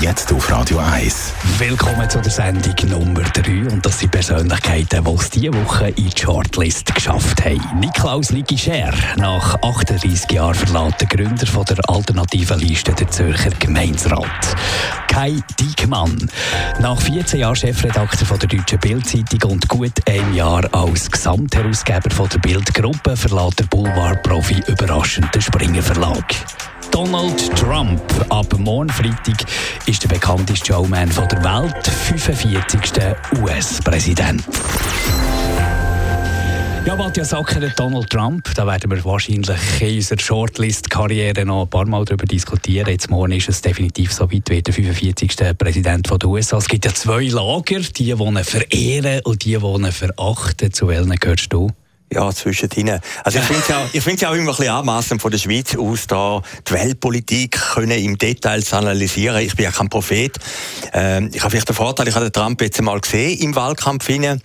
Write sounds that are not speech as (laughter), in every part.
Jetzt auf Radio 1. Willkommen zu der Sendung Nummer 3. Und das sind Persönlichkeiten, die es diese Woche in die Shortlist geschafft haben. Niklaus Niki Scher, nach 38 Jahren verlässt der Gründer von der alternativen Liste der Zürcher Gemeinsrat. Kai Diekmann, nach 14 Jahren Chefredakteur von der Deutschen Bildzeitung und gut einem Jahr als Gesamtherausgeber von der Bildgruppe verlässt der Boulevard-Profi überraschend den Springer Verlag. Donald Trump. Ab morgen Freitag ist der bekannteste Showman der Welt, 45. US-Präsident. Ja, Matthias Sacker, Donald Trump, da werden wir wahrscheinlich in unserer Shortlist-Karriere noch ein paar Mal darüber diskutieren. Jetzt morgen ist es definitiv so weit wie der 45. Präsident der USA. Es gibt ja zwei Lager, die, die verehren und die, die verachten. Zu welchen gehörst du? Ja, zwischendrin. Also ich finde es ja, ich find's ja auch immer ein bisschen anmassend von der Schweiz aus, da die Weltpolitik können im Detail zu analysieren. Ich bin ja kein Prophet. Ähm, ich habe vielleicht den Vorteil, ich habe den Trump jetzt einmal gesehen im Wahlkampf hinein.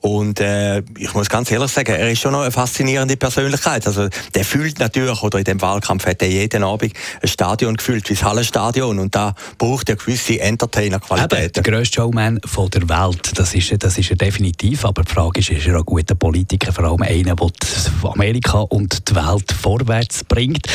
Und äh, ich muss ganz ehrlich sagen, er ist schon noch eine faszinierende Persönlichkeit. Also der fühlt natürlich, oder in dem Wahlkampf hat er jeden Abend ein Stadion gefühlt, wie das Hallenstadion. Und da braucht er gewisse Entertainer-Qualitäten. Der grösste Showman von der Welt, das ist, das ist er definitiv. Aber die Frage ist, ist er ein guter Politiker, vor allem einer, der Amerika und die Welt vorwärts bringt.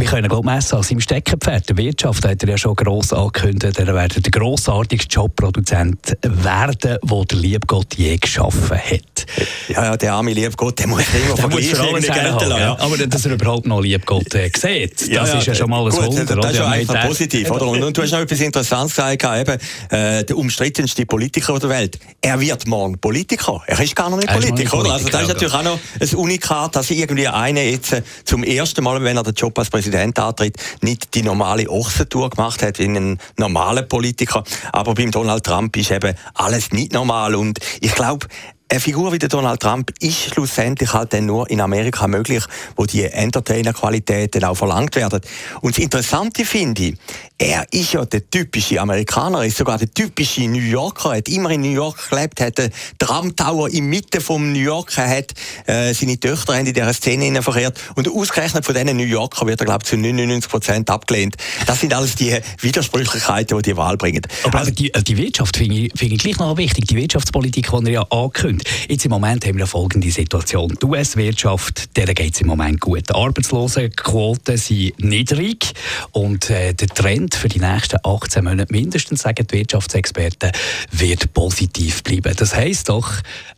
Wir können glaube messen an seinem Steckenpferd. Der Wirtschaft hat er ja schon gross angekündigt, er werde der grossartigste Jobproduzent werden, den der Liebgott je geschaffen hat. Ja, ja, der arme Liebgott, der muss immer (laughs) vergleichen ja. ja. Aber dass er überhaupt noch Liebgott äh, sieht, das ja, ist ja schon mal ein gut, Wunder. Das ist ja einfach positiv. Oder? Und, und, du hast noch etwas Interessantes gesagt, eben, äh, der umstrittenste Politiker der Welt. Er wird morgen Politiker. Er ist gar noch nicht Politiker, oder? Also das ist natürlich auch noch ein Unikat, dass irgendwie einer jetzt äh, zum ersten Mal, wenn er den Job als Präsident antritt, nicht die normale Ochsentour gemacht hat wie ein normaler Politiker. Aber beim Donald Trump ist eben alles nicht normal. Und ich glaube, eine Figur wie der Donald Trump ist schlussendlich halt dann nur in Amerika möglich, wo die Entertainer-Qualitäten auch verlangt werden. Und das Interessante finde ich, er ist ja der typische Amerikaner, ist sogar der typische New Yorker, hat immer in New York gelebt, hat den Trump Tower in Mitte vom New York, er hat äh, seine Töchter in dieser Szene verkehrt und ausgerechnet von diesen New Yorker wird er, glaube ich, zu 99 Prozent abgelehnt. Das sind alles die Widersprüchlichkeiten, die die Wahl bringen. Aber also, die, die Wirtschaft finde ich, find ich gleich noch wichtig, die Wirtschaftspolitik, die er ja ankündigt. Jetzt im Moment haben wir folgende Situation. Die US-Wirtschaft, der geht es im Moment gut. Die Arbeitslosenquoten sind niedrig und äh, der Trend für die nächsten 18 Monate mindestens, sagen die Wirtschaftsexperten, wird positiv bleiben. Das heisst doch,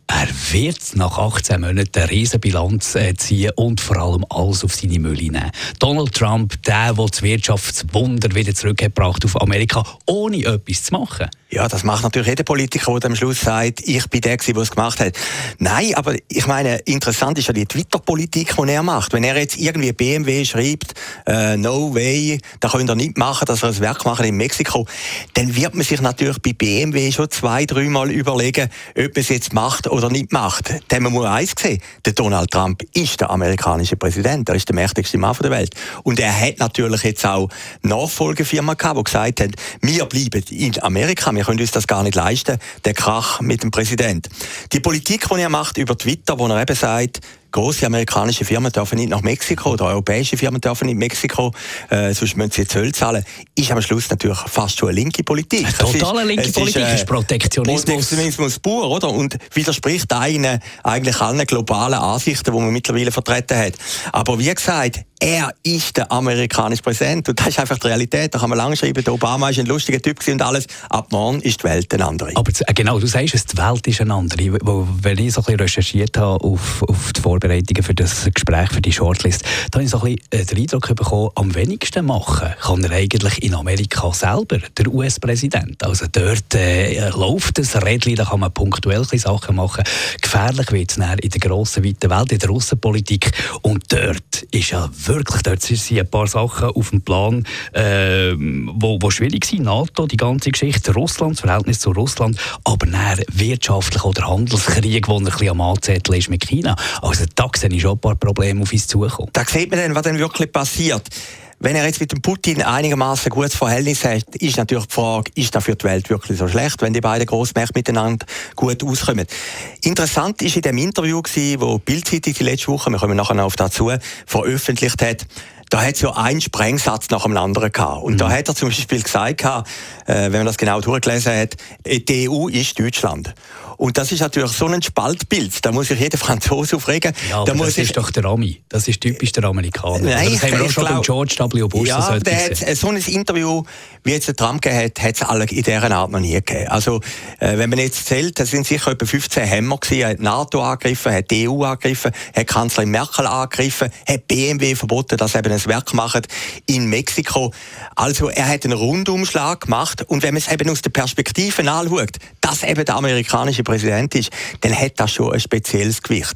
er wird nach 18 Monaten eine Riesenbilanz äh, ziehen und vor allem alles auf seine Mülle nehmen. Donald Trump, der, der das Wirtschaftswunder wieder zurückgebracht auf Amerika, ohne etwas zu machen. Ja, das macht natürlich jeder Politiker, der am Schluss sagt, ich bin der, der es gemacht hat. Nein, aber ich meine, interessant ist ja die Twitter-Politik, die er macht. Wenn er jetzt irgendwie BMW schreibt, äh, no way, da könnt ihr nicht machen, dass er ein Werk machen in Mexiko, dann wird man sich natürlich bei BMW schon zwei, dreimal überlegen, ob man es jetzt macht oder nicht macht. Man muss eins sehen, der Donald Trump ist der amerikanische Präsident, er ist der mächtigste Mann der Welt. Und er hat natürlich jetzt auch Nachfolgefirma gehabt, die gesagt haben, wir bleiben in Amerika, wir können uns das gar nicht leisten, der Krach mit dem Präsident. Die Politik, die er macht über Twitter, wo er eben sagt, große amerikanische Firmen dürfen nicht nach Mexiko oder europäische Firmen dürfen nicht Mexiko, äh, sonst müssen sie Zölle zahlen, ist am Schluss natürlich fast schon eine linke Politik. Eine totale linke Politik ist, äh, ist Protektionismus. Protektionismus pur, oder? Und widerspricht einen eigentlich allen globalen Ansichten, die man mittlerweile vertreten hat. Aber wie gesagt, er ist der amerikanische Präsident und das ist einfach die Realität. Da kann man lange schreiben, der Obama ist ein lustiger Typ und alles. Ab morgen ist die Welt eine andere. Aber äh, genau, du sagst es, die Welt ist eine andere. Wenn ich so ein bisschen recherchiert habe auf, auf die Vorbereitungen für das Gespräch, für die Shortlist, da habe ich so ein bisschen äh, den Eindruck bekommen, am wenigsten machen kann er eigentlich in Amerika selber, der US-Präsident. Also dort äh, läuft das Rädchen, da kann man punktuell Sachen machen. Gefährlich wird es in der grossen, weiten Welt, in der Russenpolitik. Und dort ist ja wirklich dort sind ein paar Sachen auf dem Plan, äh, wo, wo schwierig sind. NATO, die ganze Geschichte, Russland, das Verhältnis zu Russland, aber dann wirtschaftlich oder Handelskrieg, wo ein bisschen am Anzettel ist mit China. Also da sehe ich schon ein paar Probleme auf uns zukommen. Da sieht man dann, was dann wirklich passiert. wenn er jetzt mit dem Putin einigermaßen gutes Verhältnis hat, ist natürlich die Frage, ist das für die Welt wirklich so schlecht, wenn die beiden Großmächte miteinander gut auskommen. Interessant ist in dem Interview gewesen, wo Bildzeitung die letzte Woche, wir kommen nachher noch auf dazu, veröffentlicht hat, da hat es ja einen Sprengsatz nach dem anderen gehabt. Und mhm. da hat er zum Beispiel gesagt, äh, wenn man das genau durchgelesen hat, die EU ist Deutschland. Und das ist natürlich so ein Spaltbild. Da muss sich jeder Franzose aufregen. Ja, da das ist doch der Ami. Das ist typisch der Amerikaner. Nein, das haben wir auch schon glaub, George W. Bush. Ja, der hat, so ein Interview, wie jetzt der Trump gegeben hat, hat es alle in dieser Art noch nie gegeben. Also, äh, wenn man jetzt zählt, das sind sicher etwa 15 Hämmer gewesen. Er hat NATO angegriffen, hat die EU angegriffen, hat Kanzlerin Merkel angegriffen, hat BMW verboten, dass eben ein Werk machen in Mexiko. Also, er hat einen Rundumschlag gemacht. Und wenn man es eben aus der Perspektive anschaut, dass eben der amerikanische Präsident ist, dann hat das schon ein spezielles Gewicht.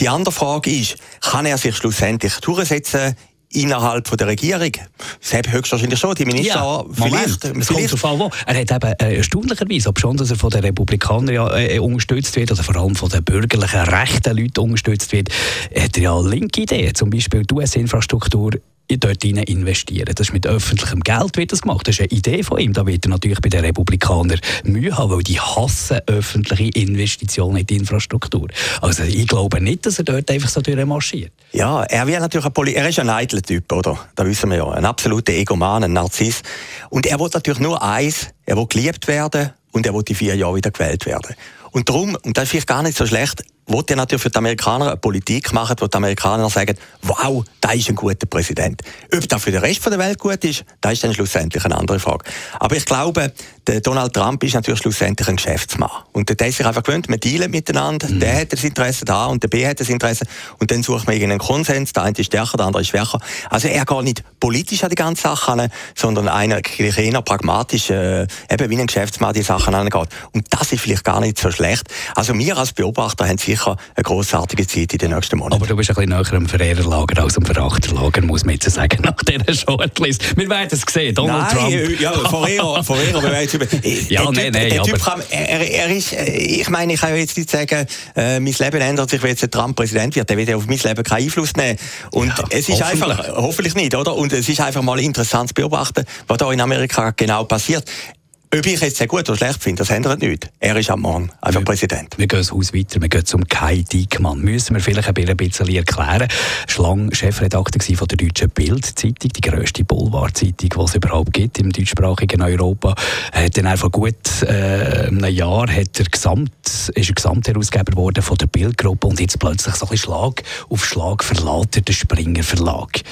Die andere Frage ist, kann er sich schlussendlich durchsetzen innerhalb von der Regierung. Das hat höchstwahrscheinlich schon die Minister ja, vielleicht. Moment, vielleicht. Kommt er hat eben äh, erstaunlicherweise, ob schon, dass er von den Republikanern ja, äh, unterstützt wird oder vor allem von den bürgerlichen rechten Leuten unterstützt wird, hat er ja linke Ideen, zum Beispiel die US-Infrastruktur dort hinein investieren. Das ist mit öffentlichem Geld wird das gemacht. Das ist eine Idee von ihm. Da wird er natürlich bei den Republikanern Mühe haben, weil die hassen öffentliche Investitionen in die Infrastruktur. Also ich glaube nicht, dass er dort einfach so durchmarschiert. Ja, er will natürlich ein Poli er ist ein eitler Typ, oder? Da wissen wir ja. Ein absoluter Egoman, ein Narziss. Und er will natürlich nur eins, er will geliebt werden und er will die vier Jahre wieder gewählt werden. Und darum, und das ist vielleicht gar nicht so schlecht, will er natürlich für die Amerikaner eine Politik machen, wo die Amerikaner sagen, wow, da ist ein guter Präsident. Ob das für den Rest der Welt gut ist, das ist dann schlussendlich eine andere Frage. Aber ich glaube, der Donald Trump ist natürlich schlussendlich ein Geschäftsmann. Und der ist sich einfach gewöhnt, wir dealen miteinander, mhm. der hat das Interesse da und der B hat das Interesse und dann sucht man irgendeinen Konsens, der eine ist stärker, der andere ist schwächer. Also er geht nicht politisch an die ganze Sache an, sondern einer eher pragmatisch, äh, eben wie ein Geschäftsmann die Sachen angeht. Und das ist vielleicht gar nicht so schlecht. Also wir als Beobachter haben sicher eine grossartige Zeit in den nächsten Monaten. Aber du bist ein bisschen näher am Verehrerlager als am Verachterlager, muss man jetzt sagen, nach dieser Shortlist. Wir werden es sehen, Donald Nein, Trump. ja, Verehrer, Verehrer, wir werden ja, nein, nein, der Typ kann, er, er ist, äh, ich meine, ich kann jetzt nicht sagen, äh, mein Leben ändert sich, wenn jetzt Trump Präsident wird, der wird auf mein Leben keinen Einfluss nehmen. Und ja, es ist hoffentlich. einfach, hoffentlich nicht, oder? Und es ist einfach mal interessant zu beobachten, was da in Amerika genau passiert. Ob ich jetzt sehr gut oder schlecht finde, das ändert nichts. Er ist am Morgen einfach wir, Präsident. Wir gehen das Haus weiter, wir gehen zum Kai Diekmann. Müssen wir vielleicht ein bisschen erklären. Schlang Chefredakteur von der Deutschen Bild-Zeitung, die grösste Boulevardzeitung, die es überhaupt gibt im deutschsprachigen Europa. Er hat dann vor gut äh, einem Jahr hat er Gesamt, ist er Gesamtherausgeber geworden von der Bildgruppe und jetzt plötzlich so ein bisschen Schlag auf Schlag verlässt er den Springer Verlag.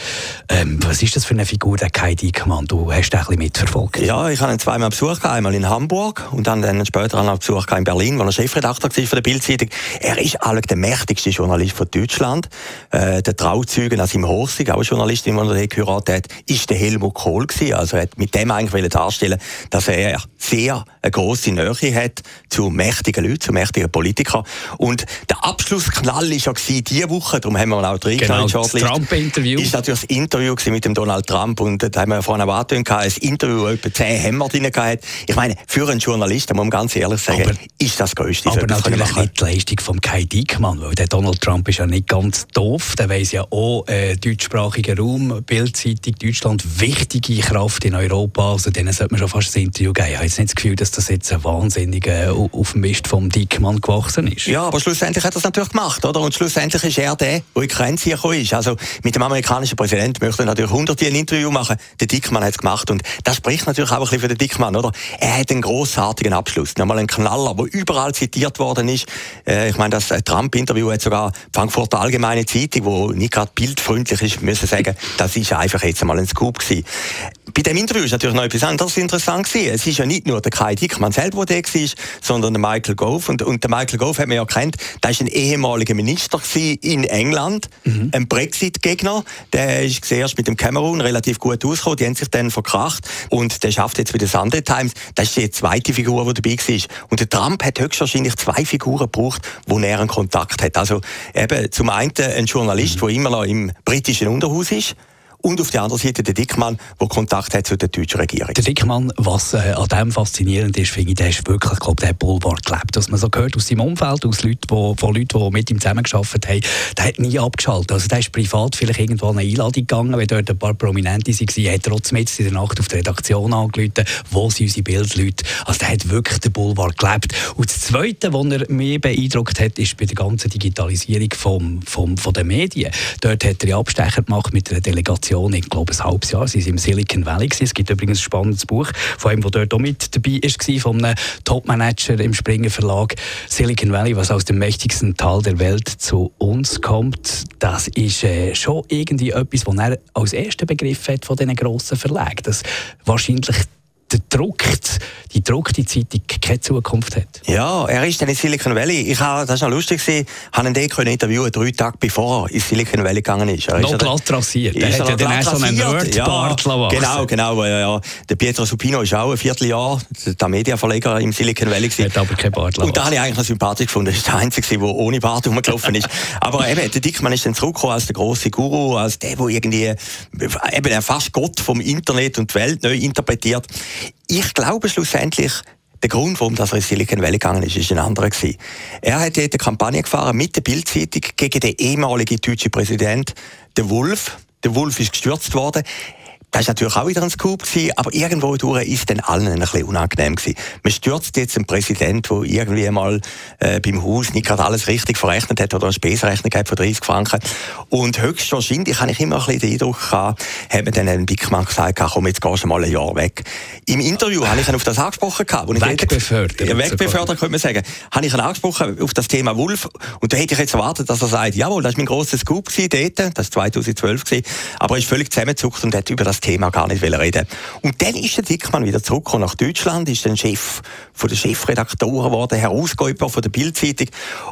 Ähm, was ist das für eine Figur, der Kai Diekmann? Du hast ihn ein bisschen mitverfolgt. Ja, ich habe ihn zweimal besucht einmal in Hamburg und dann, dann später einen Besuch in Berlin, wo er Chefredakteur war von der Bildzeitung. Er ist eigentlich der mächtigste Journalist von Deutschland. Äh, der Trauzeugen aus im Horsig, auch eine Journalistin, die er geheiratet hat, ist der Helmut Kohl gewesen. Also er hat mit dem eigentlich darstellen, dass er sehr eine grosse Nähe hat zu mächtigen Leuten, zu mächtigen Politikern. Und der Abschlussknall war ja diese Woche, darum haben wir auch drin genau, das Trump-Interview. Ist natürlich das Interview mit dem Donald Trump und da haben wir vorhin auch ein Interview, wo etwa zehn Hämmer drin gehabt ich meine, für einen Journalisten, muss man ganz ehrlich sagen, aber, ist das Größte. Aber natürlich nicht die Leistung von Kai Diekmann, weil der Donald Trump ist ja nicht ganz doof. Der weiß ja auch, äh, deutschsprachiger Raum, Bildzeitung, Deutschland, wichtige Kraft in Europa. Also denen sollte man schon fast ein Interview geben. Ich habe jetzt nicht das Gefühl, dass das jetzt ein wahnsinniger äh, auf dem Mist vom Diekmann gewachsen ist. Ja, aber schlussendlich hat er es natürlich gemacht, oder? Und schlussendlich ist er der, der in die Grenze gekommen ist. Also mit dem amerikanischen Präsidenten möchte er natürlich hunderte ein Interview machen. Der Dickmann hat es gemacht und das spricht natürlich auch ein bisschen für den Dickmann, oder? Er hat einen großartigen Abschluss. Nochmal ein Knaller, der überall zitiert worden ist. Äh, ich meine, das äh, Trump-Interview hat sogar Frankfurter Allgemeine Zeitung, wo nicht gerade bildfreundlich ist, müssen sagen, (laughs) das ist einfach jetzt einmal ein Scoop gewesen. Bei dem Interview ist natürlich noch etwas anderes interessant gewesen. Es ist ja nicht nur der Kai Dickmann selber, der war, sondern der Michael Gove. Und, und der Michael Gove hat man ja kennt, der ist ein ehemaliger Minister in England, mhm. ein Brexit-Gegner. Der ist zuerst mit dem Cameroon relativ gut ausgekommen, die haben sich dann verkracht und der schafft jetzt bei der Sunday Times. Das ist die zweite Figur, die dabei war. Und der Trump hat höchstwahrscheinlich zwei Figuren gebraucht, wo er einen Kontakt hat. Also eben zum einen ein Journalist, mhm. der immer noch im britischen Unterhaus ist, und auf der anderen Seite der Dickmann, der Kontakt hat zu der deutschen Regierung. Der Dickmann, was äh, an dem faszinierend ist, finde ich, der ist wirklich, glaube der Boulevard gelebt. Was man so gehört aus seinem Umfeld, aus Leuten, wo, von Leuten, die mit ihm zusammengearbeitet haben, der hat nie abgeschaltet. Also der ist privat vielleicht irgendwo eine Einladung gegangen, wenn dort ein paar Prominente waren, hat trotzdem jetzt in der Nacht auf die Redaktion angerufen, wo sind unsere Bildleute. Also der hat wirklich den Boulevard gelebt. Und das Zweite, was er mich beeindruckt hat, ist bei der ganzen Digitalisierung vom, vom, von den Medien. Dort hat er Abstecher gemacht mit einer Delegation, ich glaube ein halbes Jahr, sie sind im Silicon Valley gewesen. Es gibt übrigens ein spannendes Buch von einem, der dort auch mit dabei war, von einem Topmanager im Springer Verlag. Silicon Valley, was aus dem mächtigsten Teil der Welt zu uns kommt, das ist äh, schon irgendwie etwas, was er als erster Begriff hat von diesen grossen Verlagen. Das wahrscheinlich der Druck, die druckte Zeitung keine Zukunft hat. Ja, er ist dann in Silicon Valley. Ich habe, das war noch lustig, ich habe ihn dort interviewen drei Tage bevor er in Silicon Valley gegangen ist. Er noch glatt rasiert. Er hat ja dann so einen Nerdbart ja, Genau, genau. Ja, Der Pietro Supino ist auch ein Vierteljahr der Mediaverleger im Silicon Valley. Er hat aber kein Bart Und da habe ich eigentlich noch sympathisch gefunden. Das ist der Einzige, der ohne Bart rumgelaufen ist. (laughs) aber eben, der Dickmann ist dann zurückgekommen als der große Guru, als der, der irgendwie eben fast Gott vom Internet und die Welt neu interpretiert. Ich glaube schlussendlich, der Grund, warum er in Silicon Valley gegangen ist, ist ein anderer gewesen. Er hat dort eine Kampagne gefahren mit der Bildzeitung gegen den ehemaligen deutschen Präsident, den Wolf. Der Wolf ist gestürzt worden. Das war natürlich auch wieder ein Scoop, gewesen, aber irgendwo durch ist dann allen ein bisschen unangenehm gewesen. Man stürzt jetzt einen Präsident, der irgendwie mal äh, beim Haus nicht gerade alles richtig verrechnet hat oder eine Spesrechnung hat von 30 Franken. Und höchstwahrscheinlich habe ich immer ein bisschen den Eindruck gehabt, hat man dann einem Bigmann gesagt, komm, jetzt gehst du mal ein Jahr weg. Im Interview habe ich ihn auf das angesprochen gehabt. Wegbefördert. Ja, wegbefördert, könnte man sagen. Habe ich ihn angesprochen auf das Thema Wolf. Und da hätte ich jetzt erwartet, dass er sagt, jawohl, das war mein grosser Scoop gewesen dort, das war 2012 gewesen, aber er ist völlig zusammengezuckt und hat über das Thema gar nicht reden Und dann ist der Dickmann wieder zurückgekommen nach Deutschland, ist dann Chef von der Chefredaktoren geworden, Herausgeber von der Bildzeitung.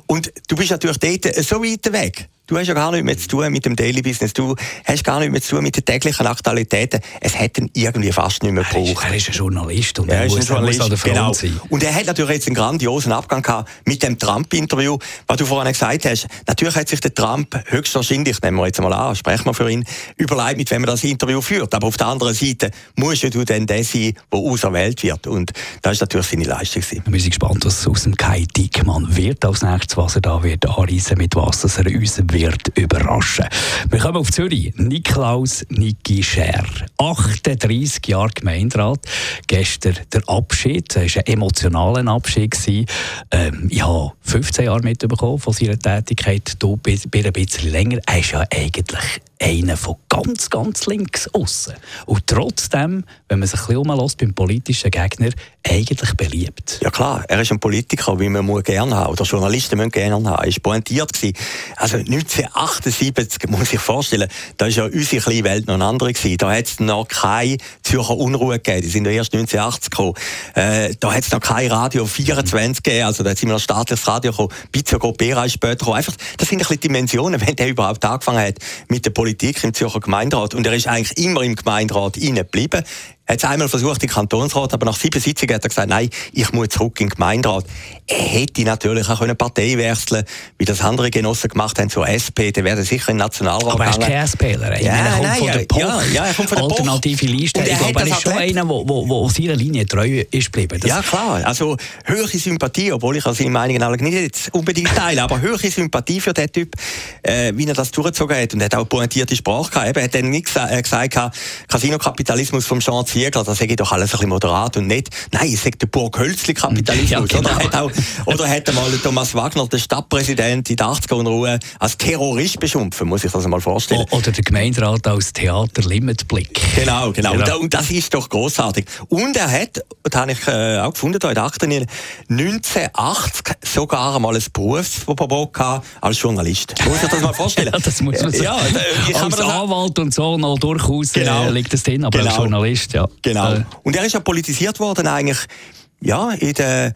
Und du bist natürlich dort so weit weg. Du hast ja gar nichts mehr zu tun mit dem Daily Business. Du hast gar nichts mehr zu tun mit den täglichen Aktualitäten. Es hätte ihn irgendwie fast nicht mehr gebraucht. Er ist, er ist ein Journalist und er, er ist ein Journalist. an der Front genau. sein. Und er hat natürlich jetzt einen grandiosen Abgang gehabt mit dem Trump-Interview. Was du vorhin gesagt hast, natürlich hat sich der Trump höchstwahrscheinlich, nehmen wir jetzt mal an, sprechen wir für ihn, überlegt, mit wem er das Interview führt. Aber auf der anderen Seite musst du dann der sein, der auserwählt wird. Und das ist natürlich seine Leistung. Wir sind gespannt, was aus dem Kai Dickmann wird als nächstes, was er da wird anreisen, mit was er uns wird überraschen. Wir kommen auf Zürich. Niklaus Niki Scher. 38 Jahre Gemeinderat. Gestern der Abschied. Es war ein emotionaler Abschied. Ähm, ich habe 15 Jahre mitbekommen von seiner Tätigkeit. Du bist ein bisschen länger. Er ist ja eigentlich einer von ganz, ganz links außen. Und trotzdem, wenn man sich ein bisschen umlässt beim politischen Gegner, eigentlich beliebt. Ja klar, er ist ein Politiker, wie man gerne haben oder Journalisten müssen gerne haben. Er war pointiert. Also 1978, muss ich vorstellen, da war ja unsere kleine Welt noch eine andere. Gewesen. Da hat es noch keine Zürcher Unruhe gegeben. Die sind ja erst 1980 gekommen. Äh, da hat es noch kein Radio 24 gegeben. Also da sind wir noch staatliches Radio gekommen. Bizio Gopera ist später gekommen. Einfach, das sind ein bisschen Dimensionen, wenn der überhaupt angefangen hat mit der Politik im Zürcher Gemeinderat. Und er ist eigentlich immer im Gemeinderat geblieben. Er hat es einmal versucht im Kantonsrat, aber nach sieben Sitzungen hat er gesagt, nein, ich muss zurück in den Gemeinderat. Er hätte natürlich auch eine Partei wechseln wie das andere Genossen gemacht haben, zur SP, der wäre sicher in den Nationalrat Aber er ist kein SPler. Ja, er kommt nein, von der POC, ja, ja, er kommt von der Alternative Liste. Ich glaube, er ist schon einer, der seiner Linie treu ist geblieben. ja, klar. Also, höhere Sympathie, obwohl ich seine Meinungen alle nicht unbedingt teile, aber höhere Sympathie für den Typ, äh, wie er das durchgezogen hat. Und er hat auch pointierte Sprache gehabt. Er hat dann nicht gesagt, äh, gesagt Casino-Kapitalismus vom Jean Ziegler, das sage doch alles ein bisschen moderat und nicht, nein, ich sage der Burg-Hölzli-Kapitalismus. Ja, genau. Oder hat auch, oder hat einmal Thomas Wagner, der Stadtpräsident in der 80er in Ruhe, als Terrorist beschimpfen, muss ich das mal vorstellen. Oder der Gemeinderat als Theater-Limitblick. Genau, genau. genau. Und, das ist doch großartig. Und er hat, das habe ich äh, auch gefunden, da in der 1980 sogar einmal ein Berufsverbot gehabt als Journalist. Muss ich das mal vorstellen? (laughs) ja, das muss man sagen. Ja, ich als Anwalt und so noch durchaus äh, genau. äh, liegt das drin, aber genau. als Journalist, ja. Genau. Äh. Und er ist ja politisiert worden eigentlich, ja, in den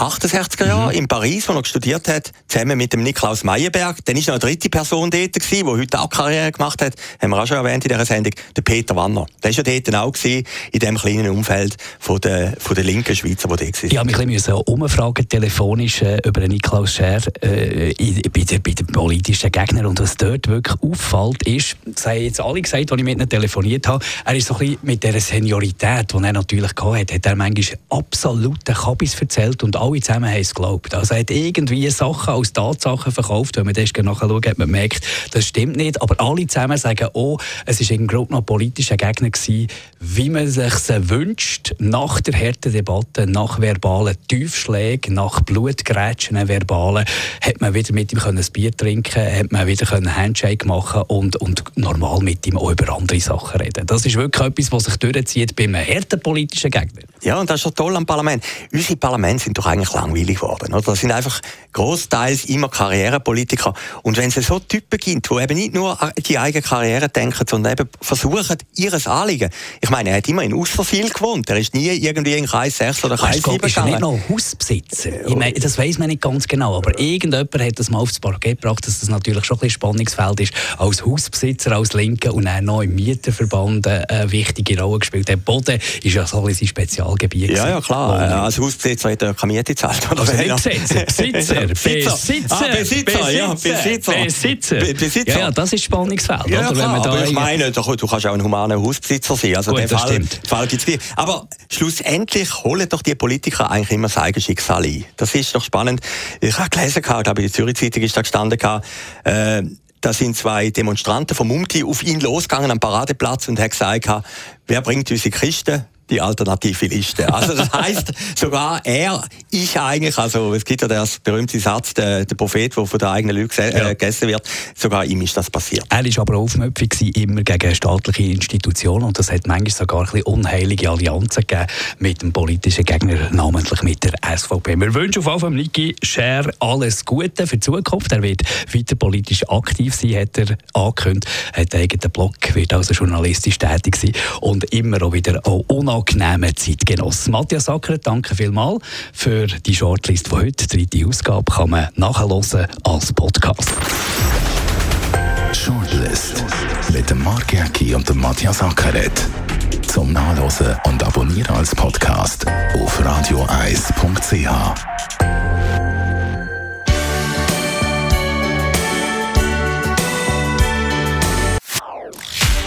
68er Jahren mhm. in Paris, wo er studiert hat, zusammen mit dem Niklaus Meyerberg. Dann ist noch eine dritte Person dort gewesen, die heute auch Karriere gemacht hat, haben wir auch schon erwähnt in dieser Sendung, der Peter Wanner. Der war ja dort auch gewesen, in dem kleinen Umfeld von der, von der linken Schweizer, wo der war. Mich ein bisschen umfragen, telefonisch äh, über den Niklaus Scher äh, bei, den, bei den politischen Gegnern. Und was dort wirklich auffällt, ist, das haben jetzt alle gesagt, als ich mit ihm telefoniert habe, er ist so ein bisschen mit dieser Seniorität, die er natürlich hatte, hat er manchmal absolute Kabis erzählt und alle zusammen haben es geglaubt. Also er hat irgendwie Sachen als Tatsachen verkauft, wenn man das nachschaut, hat man merkt, das stimmt nicht, aber alle zusammen sagen, oh, es war im Grunde noch politischer Gegner gewesen, wie man sich wünscht, nach der harten Debatte, nach verbalen Tiefschlägen, nach Blutgrätschen verbalen, hat man wieder mit ihm ein Bier trinken hat man wieder einen Handshake machen und, und normal mit ihm auch über andere Sachen reden. Das ist wirklich etwas, was sich durchzieht bei einem harten politischen Gegner. Ja, und das ist schon toll am Parlament. Unsere Parlamente sind doch eigentlich langweilig geworden. Oder? Das sind einfach großteils immer Karrierepolitiker. Und wenn es so Typen gibt, die eben nicht nur an die eigene Karriere denken, sondern eben versuchen, ihres Anliegen. Ich meine, er hat immer in Usserfil gewohnt. Er ist nie irgendwie in Kreis 6 oder Kreis 7 gegangen. Ist er nicht noch Hausbesitzer? Ich meine, das weiß man nicht ganz genau, aber irgendjemand hat das mal aufs Parkett gebracht, dass das natürlich schon ein bisschen Spannungsfeld ist. Als Hausbesitzer, als Linke und dann noch im Mieterverband eine wichtige Rolle gespielt. Der Boden ist ja so ein bisschen Spezial. Spezialgebiet. Ja, ja, klar. Äh, als Hausbesitzer hat er keine Miete gezahlt. Also nicht Besitzer, (laughs) Besitzer, Besitzer, ah, Besitzer, ja, Besitzer. Besitzer. Besitzer. Ja, ja, das ist Spannungsfeld. Ja, oder? Klar, aber ich meine, du, kannst auch ein humaner Hausbesitzer sein. Also Gut, den Fall, Fall gibt es Aber schlussendlich holen doch die Politiker eigentlich immer das eigene Schicksal ein. Das ist doch spannend. Ich habe gelesen, ich glaube, in der Zürich Zeitung ist da gestanden, äh, da sind zwei Demonstranten vom Mumti auf ihn losgegangen am Paradeplatz und haben gesagt, wer bringt unsere Kisten? Die alternative Liste. Also das heißt, sogar er, ich eigentlich, also es gibt ja den berühmten Satz, der, der Prophet, der von der eigenen Leute äh, gegessen wird, sogar ihm ist das passiert. Er war aber aufmüpfig immer gegen staatliche Institutionen und das hat manchmal sogar ein bisschen unheilige Allianzen gegeben mit dem politischen Gegner, namentlich mit der SVP. Wir wünschen auf jeden Fall Niki Scher alles Gute für die Zukunft. Er wird weiter politisch aktiv sein, hat er angekündigt, hat einen eigenen Blog, wird also journalistisch tätig sein und immer auch wieder auch angenehmen Zeitgenossen. Matthias Acker, danke vielmals für die Shortlist von heute. Die dritte Ausgabe kann man nachhören als Podcast. Shortlist mit dem Mark Jäcki und dem Matthias Ackeret. Zum Nachlesen und Abonnieren als Podcast auf radioeis.ch.